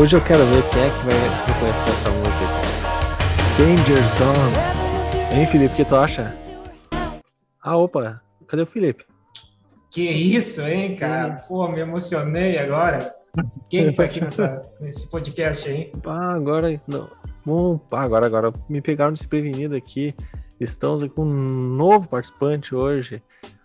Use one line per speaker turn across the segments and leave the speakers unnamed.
Hoje eu quero ver quem é que vai reconhecer essa música. Danger Zone. Hein, Felipe, o que tu acha? Ah, opa, cadê o Felipe?
Que isso, hein, cara? Pô, me emocionei agora. Quem que foi aqui nessa, nesse podcast aí?
Ah, agora não. Bom, agora, agora me pegaram desprevenido aqui. Estamos com um novo participante hoje.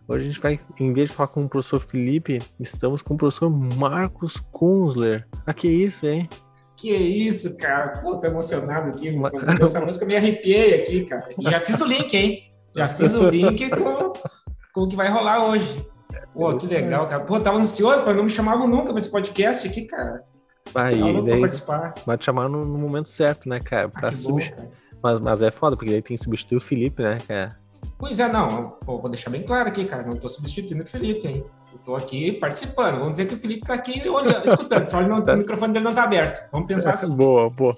Hoje a gente vai, em vez de falar com o professor Felipe, estamos com o professor Marcos Kunzler. Ah, que isso, hein?
Que isso, cara. Pô, tô emocionado aqui. Uma... Essa música eu me arrepiei aqui, cara. E já fiz o link, hein? Já fiz o link com, com o que vai rolar hoje. Pô, que legal, cara. Pô, tava ansioso, mas não me chamavam nunca pra esse podcast aqui, cara.
Aí, tá daí, participar. Vai te chamar no, no, momento certo, né, cara?
Ah, bom, cara.
Mas, mas é foda, porque daí tem que substituir o Felipe, né, cara?
Pois é, não, vou deixar bem claro aqui, cara, não estou substituindo o Felipe, hein? Eu tô aqui participando. Vamos dizer que o Felipe está aqui olhando, escutando, só não, o microfone dele não está aberto. Vamos pensar assim.
Boa, boa.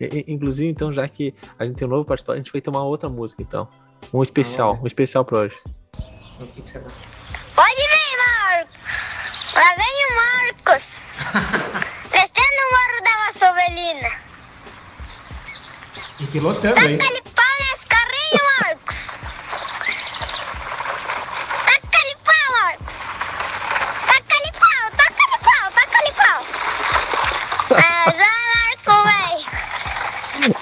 Inclusive, então, já que a gente tem um novo participante, a gente vai ter uma outra música, então. Um especial, ah, um especial para hoje.
O que, que você dá?
Pode vir, Marcos! Lá vem o Marcos! Descendo o morro da Vassovelina.
E pilotando, hein?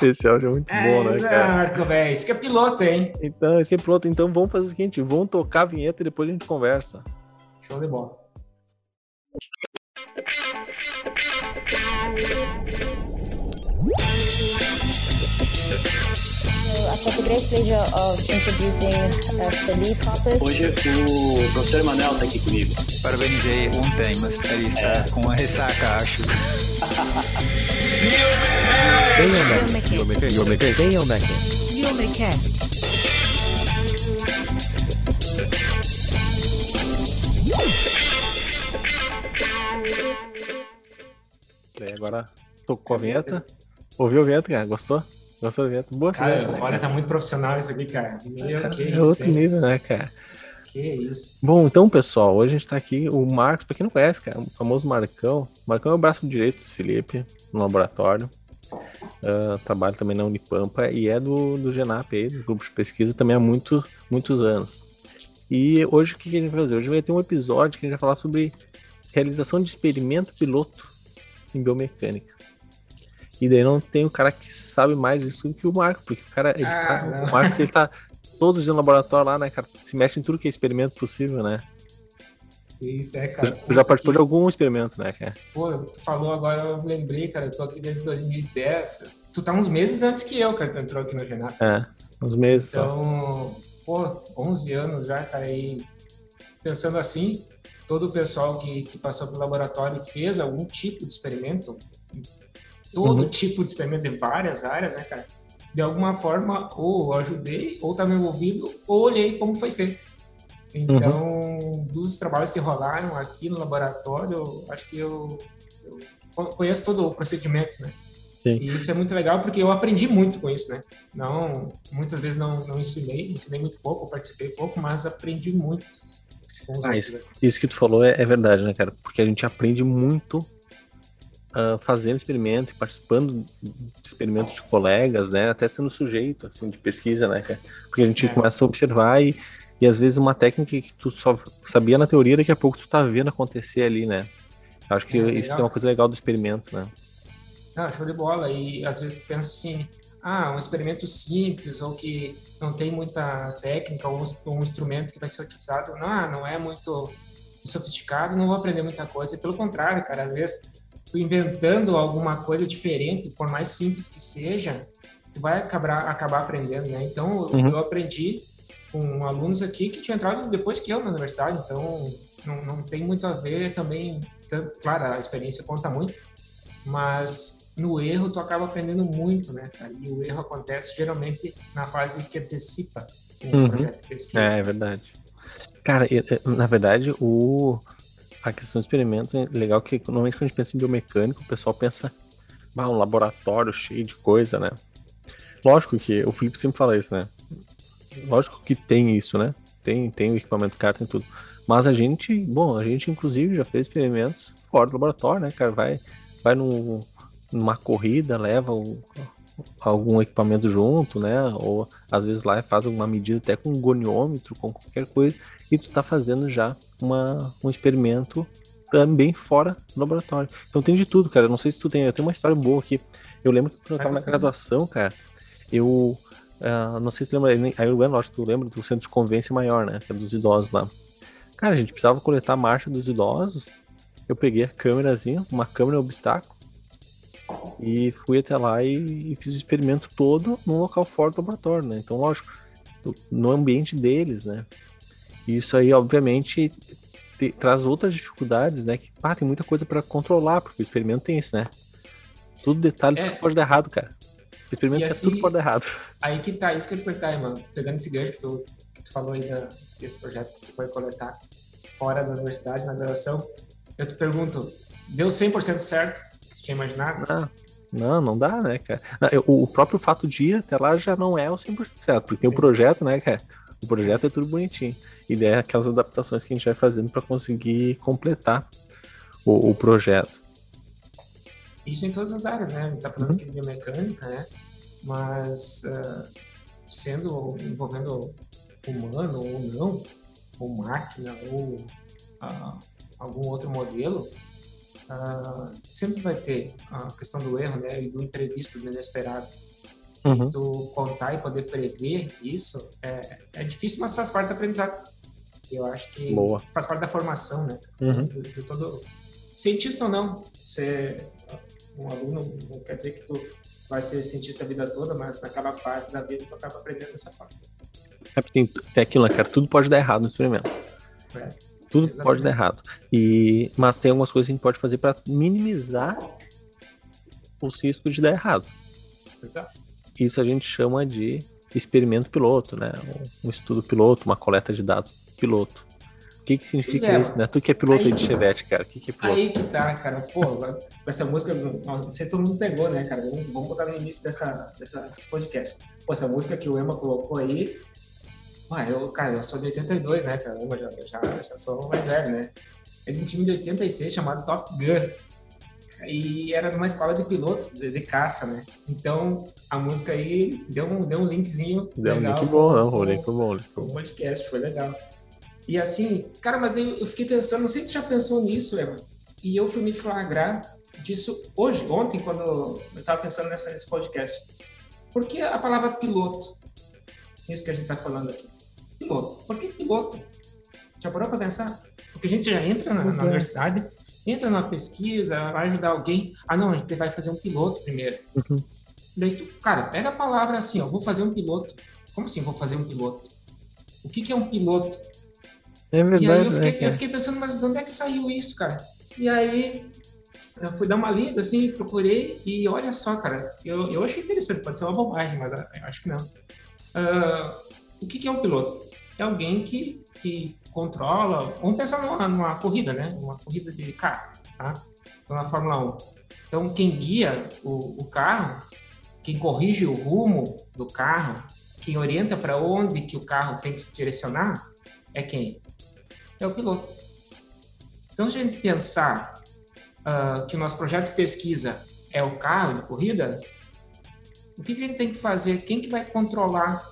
Esse áudio é muito é, bom, né, cara?
Marco, velho. Isso que é piloto, hein?
Então, isso que é piloto. Então vamos fazer o seguinte: vamos tocar a vinheta e depois a gente conversa.
Show de bola.
Hoje o professor Emanuel está aqui comigo.
Parabenizei ontem, mas ele está é. com uma ressaca, acho.
Bem, agora tocou a vinheta. Ouviu a vinheta, cara? Gostou? Gostou da vinheta? Boa
Cara, vinheta, olha, tá muito profissional isso aqui, cara. Meu, cara, que é
outro nível, né, cara?
Que isso.
Bom, então, pessoal, hoje a gente tá aqui, o Marcos, pra quem não conhece, cara, o famoso Marcão. O Marcão é o braço direito do Felipe, no laboratório. Uh, trabalha também na Unipampa e é do, do Genap aí, do grupo de pesquisa, também há muito, muitos anos. E hoje o que a gente vai fazer? Hoje vai ter um episódio que a gente vai falar sobre realização de experimento piloto em biomecânica. E daí não tem o cara que sabe mais disso que o Marco, porque o cara, ah, tá, o Marco ele tá todos no laboratório lá, né, cara? Se mexe em tudo que é experimento possível, né?
Isso é, cara.
Tu já participou de algum experimento, né, cara?
Pô, tu falou agora, eu lembrei, cara, eu tô aqui desde 2010. Tu tá uns meses antes que eu, cara, que entrou aqui no Genap.
É, uns meses.
Então, só. pô, 11 anos já, cara, e pensando assim, todo o pessoal que, que passou pelo laboratório fez algum tipo de experimento, todo uhum. tipo de experimento de várias áreas, né, cara? De alguma forma, ou ajudei, ou estava envolvido, ou olhei como foi feito. Então, uhum. dos trabalhos que rolaram aqui no laboratório, acho que eu, eu conheço todo o procedimento, né? Sim. E isso é muito legal porque eu aprendi muito com isso, né? Não, muitas vezes não, não ensinei, ensinei muito pouco, participei pouco, mas aprendi muito.
Ah, isso, isso, que tu falou é, é, verdade, né, cara? Porque a gente aprende muito uh, fazendo experimento, participando de experimentos de colegas, né? Até sendo sujeito, assim, de pesquisa, né, cara? Porque a gente é. começa a observar e e às vezes uma técnica que tu só sabia na teoria, daqui a pouco tu tá vendo acontecer ali, né? Acho que é, isso é uma coisa legal do experimento, né?
Ah, show de bola. E às vezes tu pensa assim, ah, um experimento simples ou que não tem muita técnica ou um, instrumento que vai ser utilizado, não, não é muito sofisticado, não vou aprender muita coisa. E pelo contrário, cara, às vezes tu inventando alguma coisa diferente, por mais simples que seja, tu vai acabar, acabar aprendendo, né? Então, uhum. eu aprendi com alunos aqui que tinham entrado depois que eu na universidade, então não, não tem muito a ver também, tanto, claro, a experiência conta muito, mas no erro tu acaba aprendendo muito, né, cara? E o erro acontece geralmente na fase que antecipa
um uhum. projeto de pesquisa. É, é verdade. Cara, na verdade, o a questão do experimento é legal que normalmente quando a gente pensa em biomecânico, o pessoal pensa, ah, um laboratório cheio de coisa, né? Lógico que o Felipe sempre fala isso, né? lógico que tem isso, né? Tem, tem o equipamento caro, tem tudo. Mas a gente, bom, a gente inclusive já fez experimentos fora do laboratório, né, cara? Vai, vai numa corrida leva um- algum equipamento junto, né? Ou às vezes lá faz alguma medida até com um goniômetro, com qualquer coisa, e tu tá fazendo já uma, um experimento também fora do laboratório. Então tem de tudo, cara. Eu não sei se tu tem. Eu tenho uma história boa aqui. Eu lembro que quando eu tava na graduação, cara, eu. ah, não sei se tu lembra. Aí o lógico, tu lembra do centro de convivência maior, né? Que é dos idosos lá. Cara, a gente precisava coletar a marcha dos idosos. Eu peguei a câmerazinha, uma câmera obstáculo, e fui até lá e, e fiz o experimento todo num local fora do laboratório, né? Então, lógico, no ambiente deles, né? E Isso aí, obviamente, te- traz outras dificuldades, né? Que, pá, tem muita coisa para controlar, porque o experimento tem isso, né? Tudo detalhe,
É.
tudo pode dar errado, cara. O experimento é
assim-
tudo pode dar errado.
Aí que tá, isso que eu te perguntar, mano. Pegando esse gancho que tu, que tu falou aí da, desse projeto que tu foi coletar fora da universidade, na graduação, eu te pergunto, deu 100% certo? Tu tinha imaginado?
Ah, não, não dá, né, cara? Não, eu- O próprio fato de ir até lá já não é o 100% certo, porque tem o
Sim.
projeto, né, cara? O projeto é tudo bonitinho. E daí é aquelas adaptações que a gente vai fazendo para conseguir completar o, o projeto.
Isso em todas as áreas, né? A gente tá falando
Uhum.
aqui de biomecânica, né? Mas ah, sendo envolvendo humano ou não, ou máquina, ou ah, algum outro modelo, ah, sempre vai ter a questão do erro, né? E do imprevisto, do inesperado.
Uhum.
tu contar e poder prever isso é, é difícil, mas faz parte do aprendizado. Eu acho que
Boa.
faz parte da formação, né?
Uhum.
De, de todo cientista ou não, ser um aluno não quer dizer que tu vai ser cientista a vida toda, mas naquela fase da vida tu acaba aprendendo dessa forma.
É porque tem, tem aquilo, né, cara? Tudo pode dar errado no experimento.
É.
Tudo
Exatamente.
pode dar errado. E, mas tem algumas coisas que a gente pode fazer para minimizar os riscos de dar errado.
Exato.
Isso a gente chama de experimento piloto, né? Um estudo piloto, uma coleta de dados piloto. O que, que significa
é,
isso, né? Tu que é piloto aí
aí-
de Chevette, cara. O que, que é piloto?
Aí que tá, cara. Pô, essa música, não sei se todo mundo pegou, né, cara? Vamos, vamos botar no início dessa, dessa, desse podcast. Pô, essa música que o Emma colocou aí. Ah, eu, cara, eu sou de 82, né, cara? Eu já, eu já, já sou mais velho, né? É de um filme de 86 chamado Top Gun. E era numa escola de pilotos de, de caça, né? Então a música aí deu um, deu um linkzinho.
Deu um
legal
link bom, não.
com-
O link foi bom. o bom.
podcast, foi legal. E assim, cara, mas eu, eu fiquei pensando, não sei se você já pensou nisso, Eva, e eu fui me flagrar disso hoje, ontem, quando eu estava pensando nessa, nesse podcast. Por que a palavra piloto? Isso que a gente está falando aqui. Piloto. Por que piloto? Já parou para pensar? Porque a gente já entra na, na
Uhum.
universidade, entra numa pesquisa, vai ajudar alguém. Ah, não, a gente vai fazer um piloto primeiro.
Uhum.
Daí tu, cara, pega a palavra assim, ó, vou fazer um piloto. Como assim vou fazer um piloto? O que, que é um piloto?
É
E aí
verdade,
eu
né,
fiquei, eu
cara?
fiquei pensando, mas de onde é que saiu isso, cara? E aí eu fui dar uma lida, assim, procurei, e olha só, cara, eu, eu achei interessante, pode ser uma bobagem, mas ah, eu acho que não. Ah, o que, que é um piloto? É alguém que, que controla, vamos pensar numa, numa corrida, né? Uma corrida de carro, tá? Então, na Fórmula 1. Então, quem guia o, o carro, quem corrige o rumo do carro, quem orienta para onde que o carro tem que se direcionar, é quem? É o piloto. Então, se a gente pensar ah, que o nosso projeto de pesquisa é o carro de corrida, o que, que a gente tem que fazer? Quem que vai controlar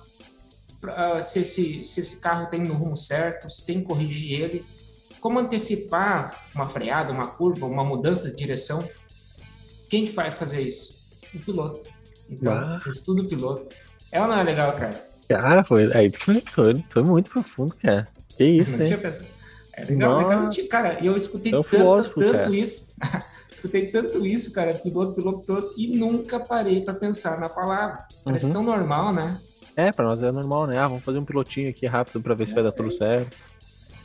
ah, se, esse, se esse carro tem no rumo certo, se tem que corrigir ele? Como antecipar uma freada, uma curva, uma mudança de direção? Quem que vai fazer isso? O piloto. Então,
Ah.
o estudo piloto. É ou não é legal, cara?
Cara, foi, aí tu foi, foi, foi muito profundo, cara. Que isso,
não
hein?
tinha pensado. É legal, legal. Cara, eu escutei
É um
tanto,
filósofo,
tanto
cara.
isso. escutei tanto isso, cara, piloto, piloto, piloto, e nunca parei pra pensar na palavra. Parece
Uhum.
tão normal, né?
É, pra nós é normal, né? Ah, vamos fazer um pilotinho aqui rápido pra ver se vai dar tudo
É isso.
certo.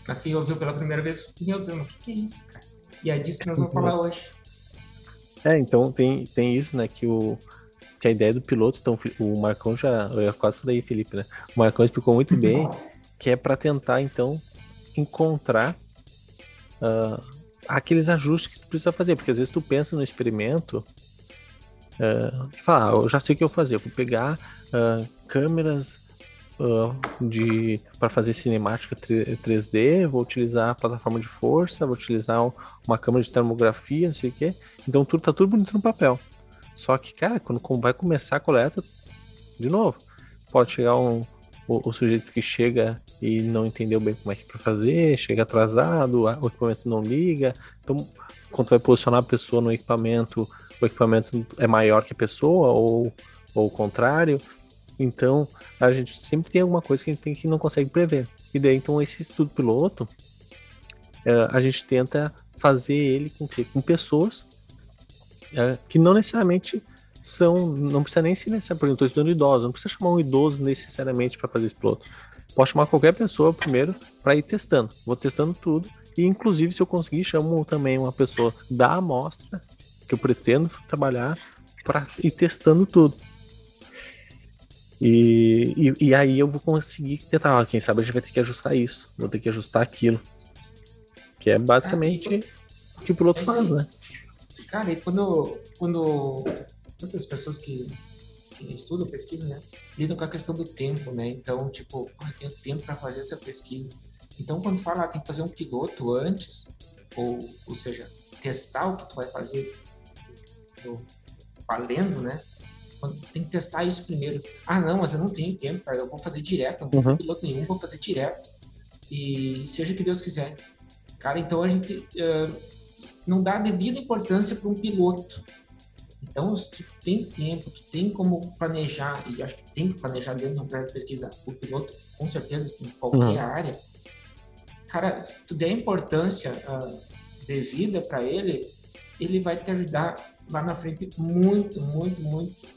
Mas quem ouviu pela primeira vez, meu Deus, o que, que é isso, cara? E é disso que nós
Uhum.
vamos falar hoje.
É, então tem, tem isso, né? Que, o, que a ideia do piloto, então o Marcão já. Eu quase falei Felipe, né? O Marcão explicou muito bem que é pra tentar, então, encontrar ah, aqueles ajustes que tu precisa fazer. Porque às vezes tu pensa no experimento ah, e fala, ah, eu já sei o que eu vou fazer. Eu vou pegar ah, câmeras de para fazer cinemática 3D, vou utilizar a plataforma de força, vou utilizar um- uma câmera de termografia, não sei o quê. Então tudo tá tudo bonito no papel. Só que, cara, quando vai começar a coleta, de novo, pode chegar um, o, o, sujeito que chega e não entendeu bem como é que é fazer, chega atrasado, o equipamento não liga. Então, quando vai posicionar a pessoa no equipamento, o equipamento é maior que a pessoa, ou, ou o contrário. Então, a gente sempre tem alguma coisa que a gente tem que não consegue prever. E daí, então, esse estudo piloto, é, a gente tenta fazer ele com, com pessoas é, que não necessariamente são, não precisa nem ser necessário, por exemplo, estou estudando idosos, não precisa chamar um idoso necessariamente para fazer esse piloto. Pode chamar qualquer pessoa primeiro para ir testando. Vou testando tudo e inclusive se eu conseguir chamo também uma pessoa da amostra que eu pretendo trabalhar para ir testando tudo. E, e, e, aí eu vou conseguir tentar, quem sabe a gente vai ter que ajustar isso, vou ter que ajustar aquilo. Que é basicamente ah, o que o piloto é faz, né?
Cara, e quando, quando muitas pessoas que estudam pesquisa, né, lidam com a questão do tempo, né? Então, tipo, ah, tenho tempo para fazer essa pesquisa. Então, quando fala, ah, tem que fazer um piloto antes, ou, ou seja, testar o que tu vai fazer valendo, né? Tem que testar isso primeiro. Ah, não, mas eu não tenho tempo, cara. Eu vou fazer direto. Não tenho uhum. piloto nenhum, vou fazer direto. E seja o que Deus quiser. Cara, então a gente uh, não dá devida importância para um piloto. Então, se tu tem tempo, tu tem como planejar, e acho que tem que planejar dentro de um projeto de pesquisa, o piloto, com certeza, em qualquer uhum. área, cara, se tu der importância uh, devida para ele, ele vai te ajudar lá na frente muito, muito, muito.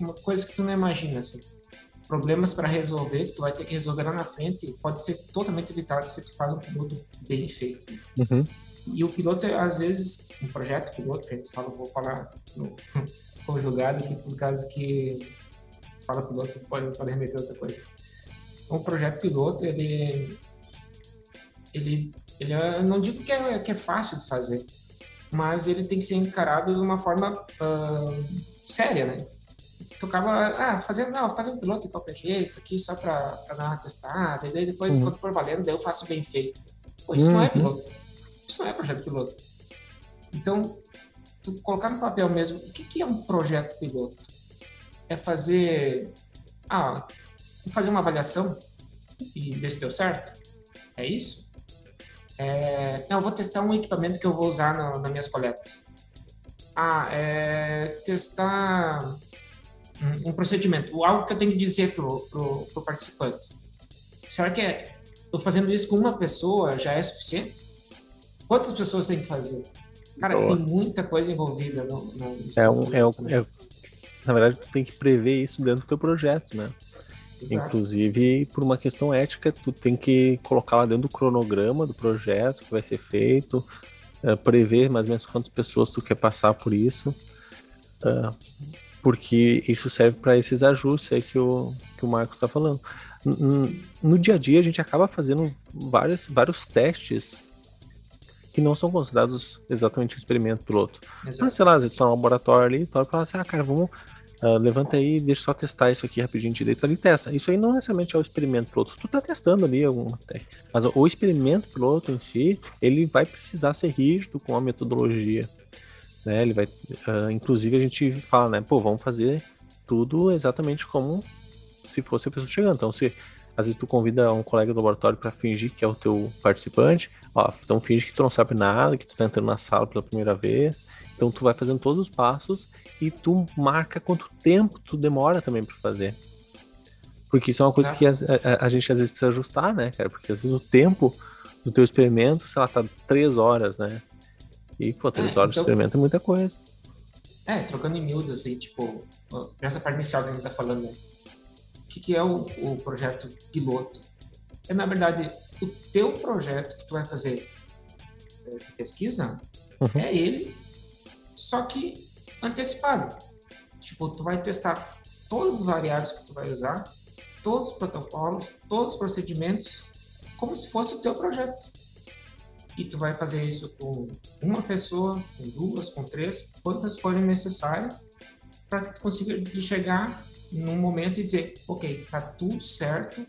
Uma coisa que tu não imagina, assim. Problemas para resolver, tu vai ter que resolver lá na frente, pode ser totalmente evitado se tu faz um piloto bem feito.
Uhum.
E o piloto, às vezes, um projeto piloto, que a gente fala, vou falar no conjugado aqui, por causa que fala piloto, pode, pode remeter a outra coisa. Um projeto piloto, ele, ele, ele eu não digo que é, que é fácil de fazer, mas ele tem que ser encarado de uma forma uh, séria, né? Tu acaba, ah, fazendo, não, fazer um piloto de qualquer jeito, aqui só para dar uma testada, e daí depois, uhum. quando for valendo, daí eu faço bem feito. Pô, isso uhum. não é uhum. piloto isso não é projeto piloto. Então, colocar no papel mesmo, o que, que é um projeto piloto? É fazer, ah, fazer uma avaliação e ver se deu certo? É isso? É, não, vou testar um equipamento que eu vou usar no, nas minhas coletas. Ah, é testar um, um, procedimento, algo que eu tenho que dizer pro, pro, pro participante. Será que é, eu fazendo isso com uma pessoa já é suficiente? Quantas pessoas tem que fazer? Cara, Boa. tem muita coisa envolvida no, no
é um, é, um, é, Na verdade, tu tem que prever isso dentro do teu projeto, né? Exato. Inclusive, por uma questão ética, tu tem que colocar lá dentro do cronograma do projeto que vai ser feito, uh, prever mais ou menos quantas pessoas tu quer passar por isso, uh, porque isso serve para esses ajustes aí que o, que o Marcos está falando. No, no dia a dia, a gente acaba fazendo vários, vários testes que não são considerados exatamente um experimento piloto. Exato. Mas, sei lá, às vezes estão no laboratório ali, e fala assim, ah, cara, vamos, uh, levanta aí, deixa eu só testar isso aqui rapidinho, deita ali testa. Isso aí não necessariamente é o experimento piloto, tu tá testando ali alguma técnica. Mas o experimento piloto em si, ele vai precisar ser rígido com a metodologia. Né? Ele vai, uh, inclusive a gente fala, né, pô, vamos fazer tudo exatamente como se fosse a pessoa chegando. Então, se às vezes tu convida um colega do laboratório para fingir que é o teu participante, Ó, então finge que tu não sabe nada, que tu tá entrando na sala pela primeira vez. Então tu vai fazendo todos os passos e tu marca quanto tempo tu demora também para fazer. Porque isso é uma coisa que a, a, a, gente às vezes precisa ajustar, né, cara? Porque às vezes o tempo do teu experimento, sei lá, tá três horas, né? E, pô, três é, horas então... de experimento é muita coisa.
É, trocando em miúdos, assim, tipo, nessa parte inicial que a gente tá falando, né? o que, que é o, o projeto piloto? É, na verdade, o teu projeto que tu vai fazer é, de pesquisa uhum. é ele, só que antecipado. Tipo, tu vai testar todas as variáveis que tu vai usar, todos os protocolos, todos os procedimentos, como se fosse o teu projeto. E tu vai fazer isso com uma pessoa, com duas, com três, quantas forem necessárias, para que tu consiga chegar num momento e dizer, ok, tá tudo certo,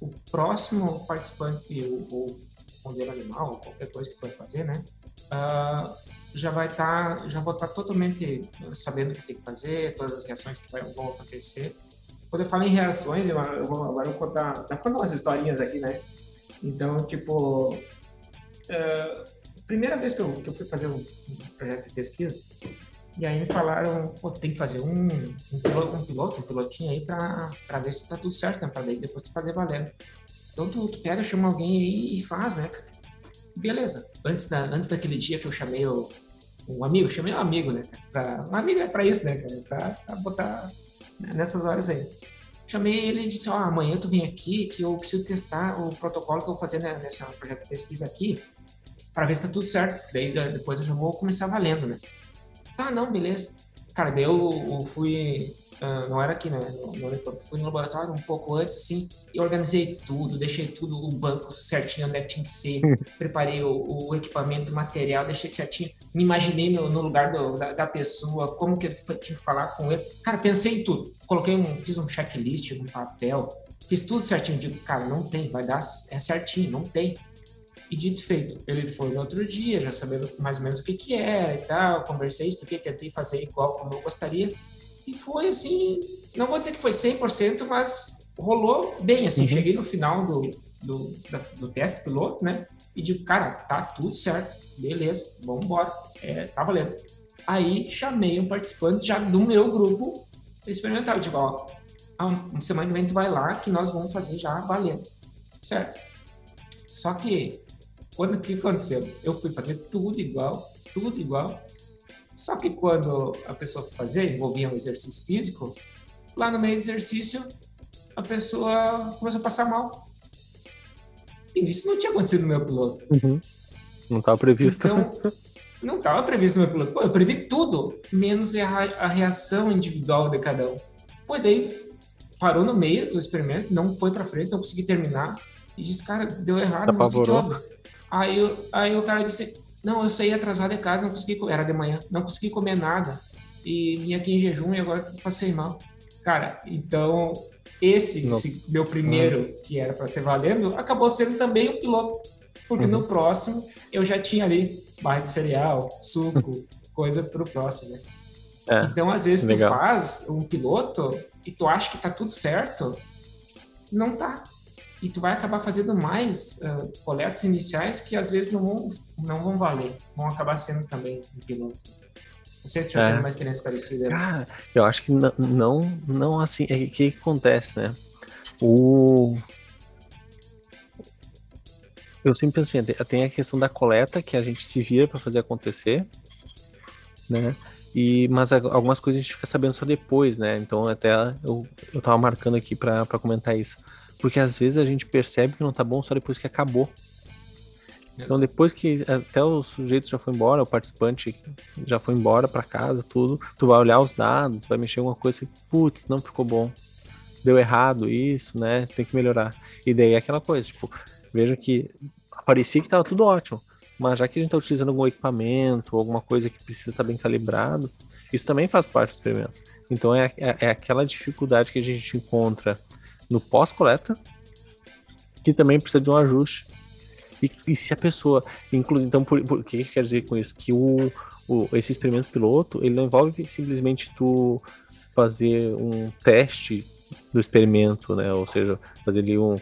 o próximo participante, ou, modelo animal, qualquer coisa que for fazer, né? Uh, já vai estar, já vou estar totalmente sabendo o que tem que fazer, todas as reações que vai, vão acontecer. Quando eu falo em reações, eu, eu vou, agora eu vou contar, dar contar umas historinhas aqui, né? Então, tipo, uh, primeira vez que eu, que eu fui fazer um, um projeto de pesquisa, e aí me falaram, pô, tem que fazer um, um, piloto, um piloto, um pilotinho aí para ver se tá tudo certo, né? Para daí depois tu fazer valendo. Então tu, tu pega, chama alguém aí e faz, né? Beleza. Antes, da, antes daquele dia que eu chamei o, um amigo, chamei um amigo, né? Pra, um amigo é para isso, né, cara? Pra, pra botar nessas horas aí. Chamei ele e disse, ó, oh, amanhã tu vem aqui que eu preciso testar o protocolo que eu vou fazer né, nesse projeto de pesquisa aqui para ver se tá tudo certo. Daí depois eu já vou começar valendo, né? Ah, não, beleza. Cara, daí eu, eu fui. Uh, não era aqui, né? No, no, fui no laboratório um pouco antes, assim, e organizei tudo, deixei tudo, o banco certinho onde é tinha que ser, preparei o, o, equipamento, o material, deixei certinho, me imaginei no, no lugar do, da, da, pessoa, como que eu tinha que falar com ele. Cara, pensei em tudo. Coloquei um, fiz um checklist, um papel, fiz tudo certinho. Digo, cara, não tem, vai dar, é certinho, não tem. E dito feito, ele foi no outro dia, já sabendo mais ou menos o que que era e tal, conversei, expliquei, tentei fazer igual como eu gostaria. E foi assim, não vou dizer que foi 100%, mas rolou bem, assim, uhum. cheguei no final do, do, da, do teste piloto, né? E digo, cara, tá tudo certo, beleza, vamos embora, é, tá valendo. Aí chamei um participante já do meu grupo experimental, digo, ó, uma semana que vem tu vai lá que nós vamos fazer já valendo, certo? Só que quando que aconteceu? Eu fui fazer tudo igual, tudo igual. Só que quando a pessoa fazer, envolvia um exercício físico, lá no meio do exercício, a pessoa começou a passar mal. E isso não tinha acontecido no meu piloto.
Uhum. Não estava previsto.
Então, não estava previsto no meu piloto. Pô, eu previ tudo, menos a, reação individual de cada um. Pô, daí parou no meio do experimento, não foi para frente, não consegui terminar. E disse, cara, deu errado, mas que, que Aí, aí o cara disse, não, eu saí atrasado de casa, não consegui comer, era de manhã, não consegui comer nada. E vim aqui em jejum e agora passei mal. Cara, então esse meu primeiro, uhum. que era para ser valendo, acabou sendo também o piloto. Porque uhum. no próximo eu já tinha ali barra de cereal, suco, coisa para o próximo, né? É, então, às vezes, legal. tu faz um piloto e tu acha que tá tudo certo, não tá e tu vai acabar fazendo mais uh, coletas iniciais que às vezes não vão, não vão valer, vão acabar sendo também um piloto. Você é. tem uma experiência parecida.
Cara, eu acho que não, não, não assim, é o que, que acontece, né? O... Eu sempre pensei, tem a questão da coleta que a gente se vira para fazer acontecer, né? E, mas algumas coisas a gente fica sabendo só depois, né? Então até eu, eu tava marcando aqui para comentar isso porque às vezes a gente percebe que não tá bom só depois que acabou. Então depois que até o sujeito já foi embora, o participante já foi embora para casa, tudo, tu vai olhar os dados, vai mexer em alguma coisa e, putz, não ficou bom. Deu errado isso, né? Tem que melhorar. E daí é aquela coisa, tipo, veja que parecia que tava tudo ótimo, mas já que a gente tá utilizando algum equipamento, alguma coisa que precisa estar tá bem calibrado, isso também faz parte do experimento. Então é, é, é aquela dificuldade que a gente encontra no pós-coleta, que também precisa de um ajuste. E, e se a pessoa, inclusive, então, por, por, o que, que quer dizer com isso? Que o, o, esse experimento piloto, ele não envolve simplesmente tu fazer um teste do experimento, né? Ou seja, fazer ali um,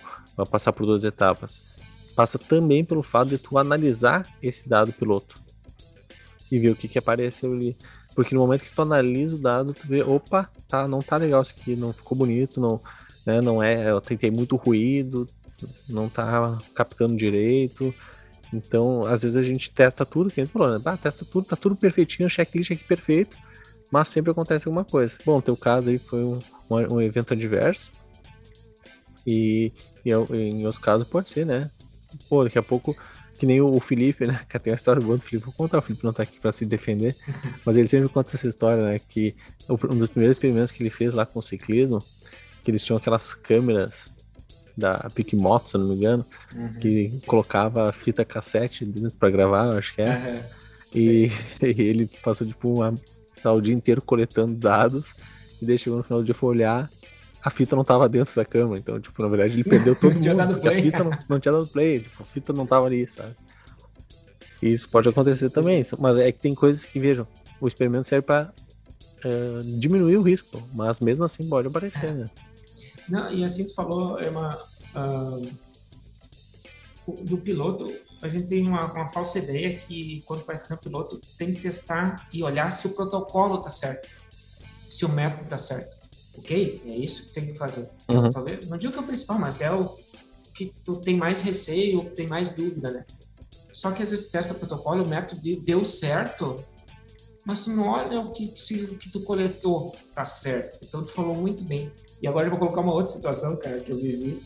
passar por duas etapas. Passa também pelo fato de tu analisar esse dado piloto e ver o que, que apareceu ali. Porque no momento que tu analisa o dado, tu vê, opa, tá, não tá legal isso aqui, não ficou bonito, não, né? Não é, eu tentei muito ruído, não tá captando direito. Então, às vezes a gente testa tudo, que a gente falou, né? Ah, testa tudo, tá tudo perfeitinho, checklist aqui perfeito, mas sempre acontece alguma coisa. Bom, teu caso aí foi um, um, um evento adverso. E, e, em outros casos pode ser, né? Pô, daqui a pouco, que nem o, Felipe, né? Que tem a história boa do Felipe. Vou contar, o Felipe não tá aqui pra se defender, mas ele sempre conta essa história, né? Que um dos primeiros experimentos que ele fez lá com o ciclismo que eles tinham aquelas câmeras da Moto, se não me engano, uhum. que colocava fita cassete dentro pra gravar, acho que é. Uhum. E, e, ele passou tipo uma, tá, o dia inteiro coletando dados e daí chegou no final do dia foi olhar, a fita não tava dentro da câmera, então, tipo, na verdade ele perdeu todo mundo, a fita não, não tinha dado play, tipo, a fita não tava ali, sabe? Isso pode acontecer também, mas é que tem coisas que, vejam, o experimento serve para diminuir o risco, mas mesmo assim pode aparecer, né?
Não, e assim tu falou, é uma, uh, do piloto, a gente tem uma, uma, falsa ideia que quando vai fazer um piloto tem que testar e olhar se o protocolo tá certo, se o método tá certo, ok? É isso que tem que fazer.
Uhum.
Talvez, não digo que é o principal, mas é o que tu tem mais receio, tem mais dúvida, né? Só que às vezes tu testa o protocolo, o método deu certo, mas tu não olha o que, se, o que tu coletou tá certo. Então tu falou muito bem. E agora eu vou colocar uma outra situação, cara, que eu vivi,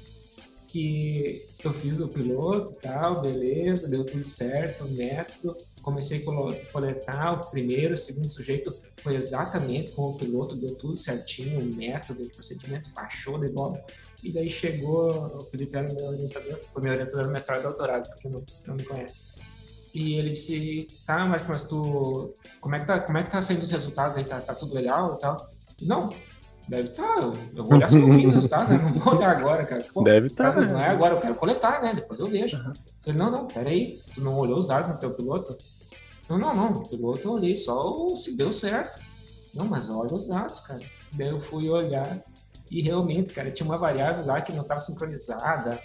que eu fiz o piloto tal, beleza, deu tudo certo, o método, comecei a coletar o primeiro, o segundo sujeito foi exatamente como o piloto, deu tudo certinho, o método, o procedimento, fachou de bola. E daí chegou, o Felipe era meu orientador, foi meu orientador no mestrado e doutorado, porque não, não me conhece. E ele disse, tá, mas tu, como é que tá, como é que tá saindo os resultados aí, tá, tá tudo legal e tal? Não, deve estar, tá, eu, vou olhar só no fim dos resultados, né? não vou olhar agora, cara.
Pô, deve estar. Tá,
não é agora, eu quero coletar, né, depois eu vejo. Uhum. Ele, não, não, peraí, tu não olhou os dados no teu piloto? Não, não, não, o piloto eu olhei só se deu certo. Não, mas olha os dados, cara. Daí eu fui olhar e realmente, cara, tinha uma variável lá que não estava sincronizada,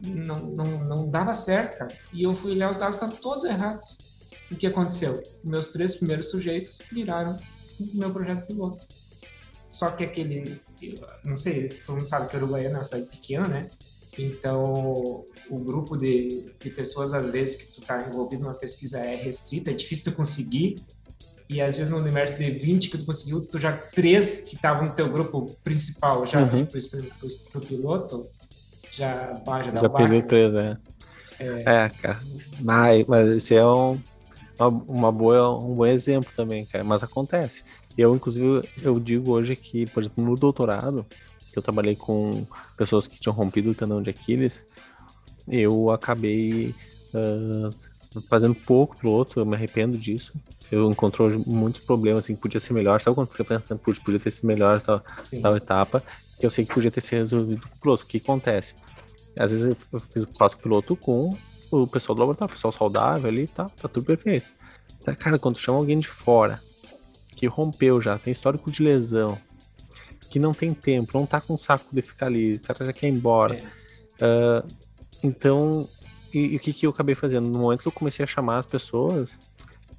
não, não, não dava certo, cara. E eu fui olhar os dados, estavam todos errados. O que aconteceu? Meus três primeiros sujeitos viraram o meu projeto piloto. Só que aquele, não sei, todo mundo sabe que Uruguaiana é uma cidade pequena, né? Então, o grupo de, de pessoas, às vezes, que tu está envolvido numa pesquisa é restrito, é difícil tu conseguir e às vezes no universo de 20 que tu conseguiu, tu já três que estavam no teu grupo principal já uhum. pro, pro, pro, piloto, já, pá, já dá
já perdeu três, né? É. é, cara. Mas, mas esse é um, uma, uma, boa, um bom exemplo também, cara. Mas acontece. Eu, inclusive, eu digo hoje que, por exemplo, no doutorado, que eu trabalhei com pessoas que tinham rompido o tendão de Aquiles, eu acabei uh, fazendo pouco pro outro, eu me arrependo disso. Eu encontrou muitos problemas, assim, que podia ser melhor. Sabe quando fica pensando, putz, podia ter sido melhor tal, tal etapa, que eu sei que podia ter sido resolvido com o piloto. O que acontece? Às vezes eu fiz o passo piloto com o pessoal do laboratório, o pessoal saudável ali, tá, tá tudo perfeito. Cara, quando chama alguém de fora, que rompeu já, tem histórico de lesão, que não tem tempo, não tá com saco de ficar ali, o cara já quer ir embora. É. Uh, então, e, e, o que, que eu acabei fazendo? No momento que eu comecei a chamar as pessoas,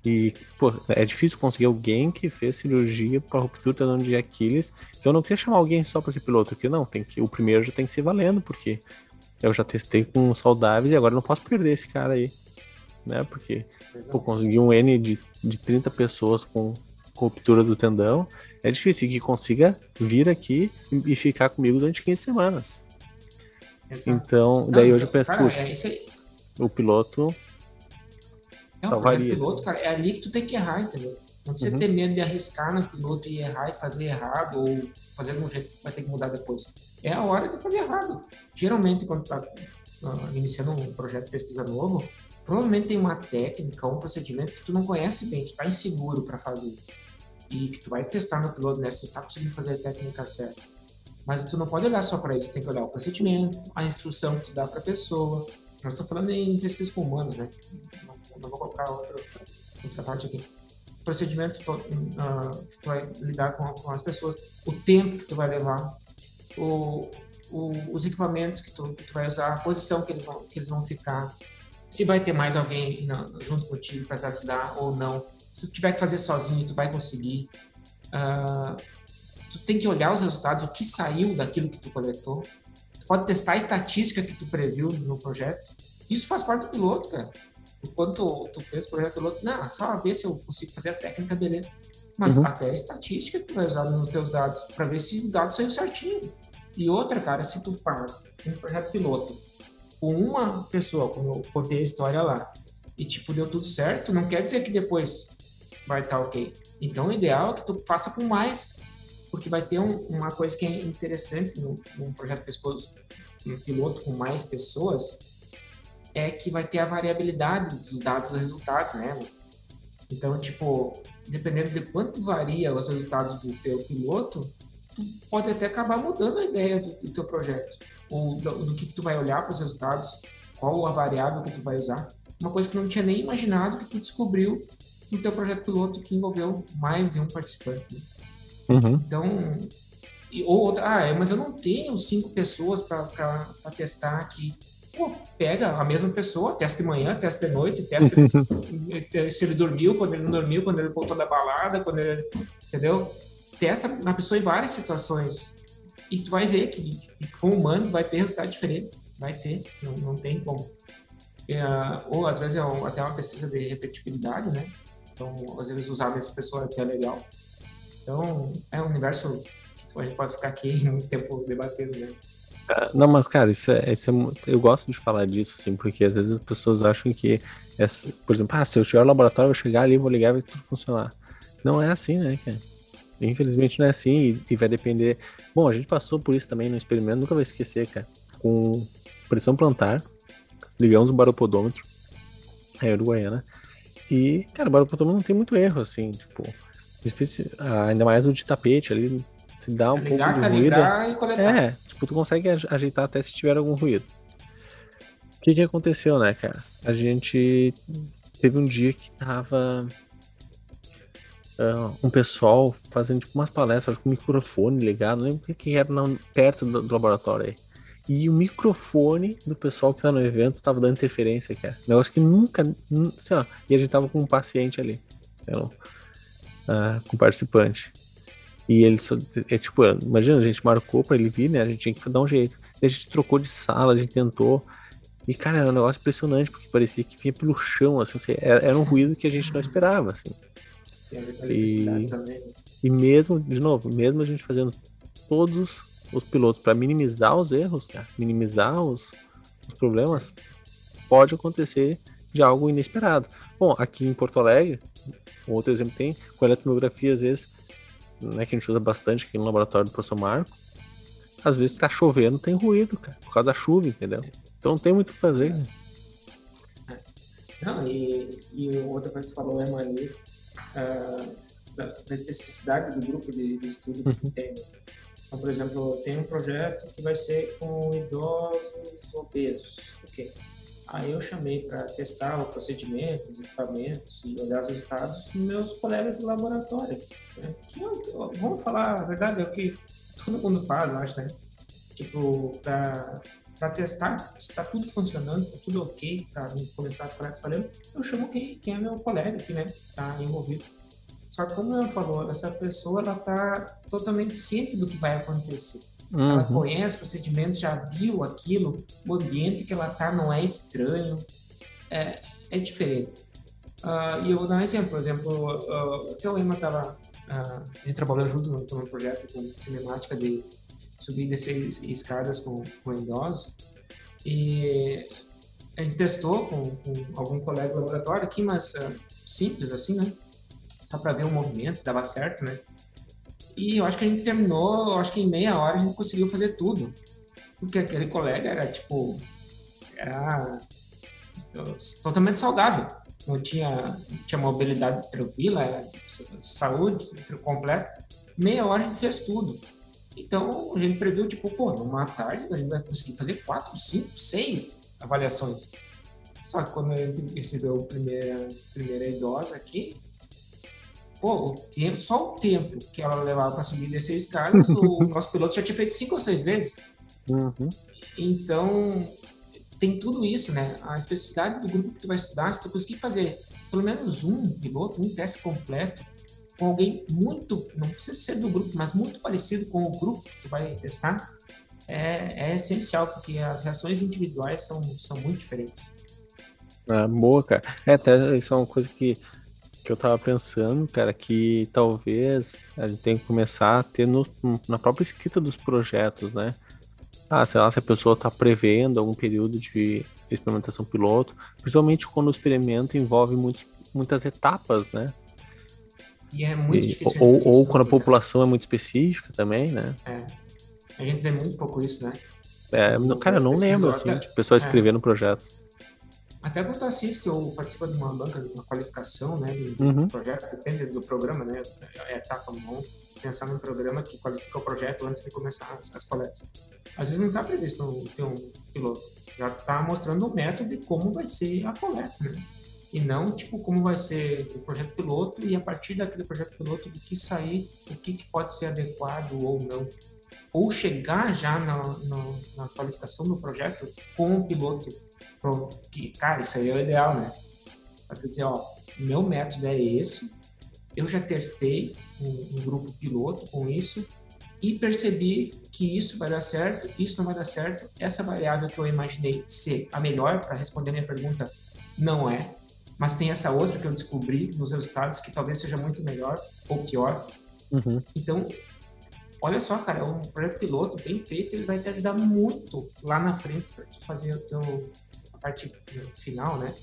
e, pô, é difícil conseguir alguém que fez cirurgia para ruptura do tendão de Aquiles. Então eu não queria chamar alguém só para ser piloto, porque não, tem que, o primeiro já tem que ser valendo, porque eu já testei com saudáveis e agora não posso perder esse cara aí. Né? Porque pô, conseguir um N de, de 30 pessoas com ruptura do tendão é difícil que consiga vir aqui e, ficar comigo durante 15 semanas. Exato. Então, daí não, hoje eu penso, cara, é o piloto
é, o projeto piloto, cara, é ali que tu tem que errar, entendeu? Não precisa uhum. ter medo de arriscar no piloto e errar e fazer errado ou fazer de um jeito que vai ter que mudar depois. É a hora de fazer errado. Geralmente, quando tá uh, iniciando um projeto de pesquisa novo, provavelmente tem uma técnica, um procedimento que tu não conhece bem, que tá inseguro para fazer. E que tu vai testar no piloto, né? Se tu tá conseguindo fazer a técnica certa. Mas tu não pode olhar só para isso, tem que olhar o procedimento, a instrução que tu dá para a pessoa. Nós estamos falando em pesquisa com humanos, né? não vou colocar outra, outra parte aqui. O procedimento que uh, tu vai lidar com, com, as pessoas, o tempo que tu vai levar, o, o, os equipamentos que tu, que tu vai usar, a posição que eles vão, que eles vão ficar, se vai ter mais alguém junto contigo para te ajudar ou não. Se tu tiver que fazer sozinho, tu vai conseguir. Uh, tu tem que olhar os resultados, o que saiu daquilo que tu coletou. Tu pode testar a estatística que tu previu no projeto. Isso faz parte do piloto, cara. Enquanto tu fez o projeto piloto, não, só ver se eu consigo fazer a técnica, beleza. Mas uhum. até a estatística que tu vai usar nos teus dados para ver se o dado saiu certinho. E outra, cara, se tu faz um projeto piloto com uma pessoa, como eu contei a história lá, e tipo, deu tudo certo, não quer dizer que depois vai estar tá ok. Então, o ideal é que tu faça com mais, porque vai ter um, uma coisa que é interessante no, num projeto pescoço, um piloto com mais pessoas, é que vai ter a variabilidade dos dados dos resultados, né? Então, tipo, dependendo de quanto varia os resultados do teu piloto, tu pode até acabar mudando a ideia do, do teu projeto, ou do, do, que tu vai olhar para os resultados, qual a variável que tu vai usar. uma coisa que não tinha nem imaginado que tu descobriu no teu projeto piloto que envolveu mais de um participante.
Uhum.
Então, e, ou outra, ah, é, mas eu não tenho cinco pessoas para testar aqui. Pô, pega a mesma pessoa, testa de manhã, testa de noite, testa se ele dormiu, quando ele não dormiu, quando ele voltou da balada, quando ele, entendeu? Testa na pessoa em várias situações. E tu vai ver que com humanos vai ter resultado diferente. Vai ter, não, não tem como. É, ou às vezes é um- até uma pesquisa de repetibilidade, né? Então, às vezes usar a mesma pessoa é até legal. Então, é um universo que a gente pode ficar aqui muito tempo debatendo, né?
Ah, Não, mas cara, isso é, isso é eu gosto de falar disso, assim, porque às vezes as pessoas acham que, essa, por exemplo, ah, se eu tiver o laboratório, eu vou chegar ali, vou ligar e vai tudo funcionar. Não é assim, né, cara? Infelizmente não é assim e, e vai depender. Bom, a gente passou por isso também no experimento, nunca vai esquecer, cara. Com pressão plantar, ligamos o baropodômetro, aí Uruguaiana, e, cara, o baropodômetro não tem muito erro, assim, tipo, ah, ainda mais o de tapete ali, se dá um pouco
Ligar,
de ruído.
e.
É, tipo, tu consegue aj- ajeitar até se tiver algum ruído. O que que aconteceu, né, cara? A gente teve um dia que tava ah, um pessoal fazendo tipo umas palestras com o microfone ligado, não lembro o que que era não, perto do, do laboratório aí. E o microfone do pessoal que tá no evento tava dando interferência, cara. Negócio que nunca, nu- sei lá, e a gente tava com um paciente ali? Ah, com um participante. E ele só, é tipo, imagina, a gente marcou pra ele vir, né? A gente tinha que dar um jeito. E a gente trocou de sala, a gente tentou. E, cara, era um negócio impressionante, porque parecia que vinha pelo chão, assim, era, era um ruído que a gente não esperava, assim.
Né?
E mesmo, de novo, mesmo a gente fazendo todos os pilotos para minimizar os erros, cara, minimizar os, os problemas, pode acontecer de algo inesperado. Bom, aqui em Porto Alegre, outro exemplo tem, com eletromiografia, às vezes, né, que a gente usa bastante aqui no laboratório do professor Marco, às vezes tá chovendo, tem ruído, cara, por causa da chuva, entendeu? Então não tem muito o que fazer. né?
Não, e, e outra coisa que você falou, Emma, ali, ah, da, da especificidade do grupo de, de estudo que tem. Então, por exemplo, tem um projeto que vai ser com idosos obesos. Ok. Aí eu chamei para testar o procedimento, os equipamentos e olhar os resultados dos meus colegas de laboratório. Né? Que vamos falar a verdade, é o que todo mundo faz, eu acho, né? Tipo, para testar se está tudo funcionando, se está tudo ok, para começar as coletas falando, eu chamo quem, quem é meu colega aqui, né? Tá envolvido. Só que como ela falou, essa pessoa ela tá totalmente ciente do que vai acontecer. Ela
Uhum.
conhece os procedimentos, já viu aquilo, o ambiente que ela tá não é estranho, é, é diferente. Ah, e eu vou dar um exemplo, por exemplo, ah, até o Emma tava, ah, a gente trabalhou junto no, projeto com cinemática de subir e descer es- escadas com, com idosos, e a gente testou com, com algum colega do laboratório aqui, mas ah, simples assim, né? Só para ver o movimento, se dava certo, né? E eu acho que a gente terminou, acho que em meia hora a gente conseguiu fazer tudo. Porque aquele colega era tipo. Era totalmente saudável. Não tinha, tinha mobilidade tranquila, saúde completa. Meia hora a gente fez tudo. Então a gente previu, tipo, pô, numa tarde a gente vai conseguir fazer quatro, cinco, seis avaliações. Só que quando a gente recebeu a primeira, primeira idosa aqui, pô, o tempo, só o tempo que ela levava para subir e descer escadas, o nosso piloto já tinha feito cinco ou seis vezes.
Uhum.
Então, tem tudo isso, né? A especificidade do grupo que tu vai estudar, se tu conseguir fazer pelo menos um piloto, um teste completo, com alguém muito, não precisa ser do grupo, mas muito parecido com o grupo que tu vai testar, é, é essencial, porque as reações individuais são, são muito diferentes.
Ah, boa, cara. É, até isso é uma coisa que, que eu tava pensando, cara, que talvez a gente tenha que começar a ter no, na própria escrita dos projetos, né? Ah, sei lá, se a pessoa tá prevendo algum período de experimentação piloto, principalmente quando o experimento envolve muitos, muitas etapas, né?
E é muito
E-
difícil.
ou, ou quando a população é muito específica também, né?
É. A gente vê muito pouco isso, né?
É, não- cara, eu não lembro, assim, de pessoa
é.
escrevendo projeto.
Até quando tu assiste ou participa de uma banca, de uma qualificação, né, do,
Uhum.
projeto, depende do programa, né, é etapa 1, pensar num programa que qualifica o projeto antes de começar as, as coletas. Às vezes não está previsto um, ter um piloto, já está mostrando o método de como vai ser a coleta, né? E não, tipo, como vai ser o projeto piloto e a partir daquele projeto piloto do que sair, o que, que pode ser adequado ou não. Ou chegar já na, na, na qualificação do projeto com o piloto. Que, cara, isso aí é o ideal, né? Para dizer, ó, meu método é esse, eu já testei um, um, grupo piloto com isso e percebi que isso vai dar certo, isso não vai dar certo. Essa variável que eu imaginei ser a melhor para responder a minha pergunta não é, mas tem essa outra que eu descobri nos resultados que talvez seja muito melhor ou pior.
Uhum.
Então, olha só, cara, é um projeto piloto bem feito, ele vai te ajudar muito lá na frente para tu fazer o teu, a parte final, né,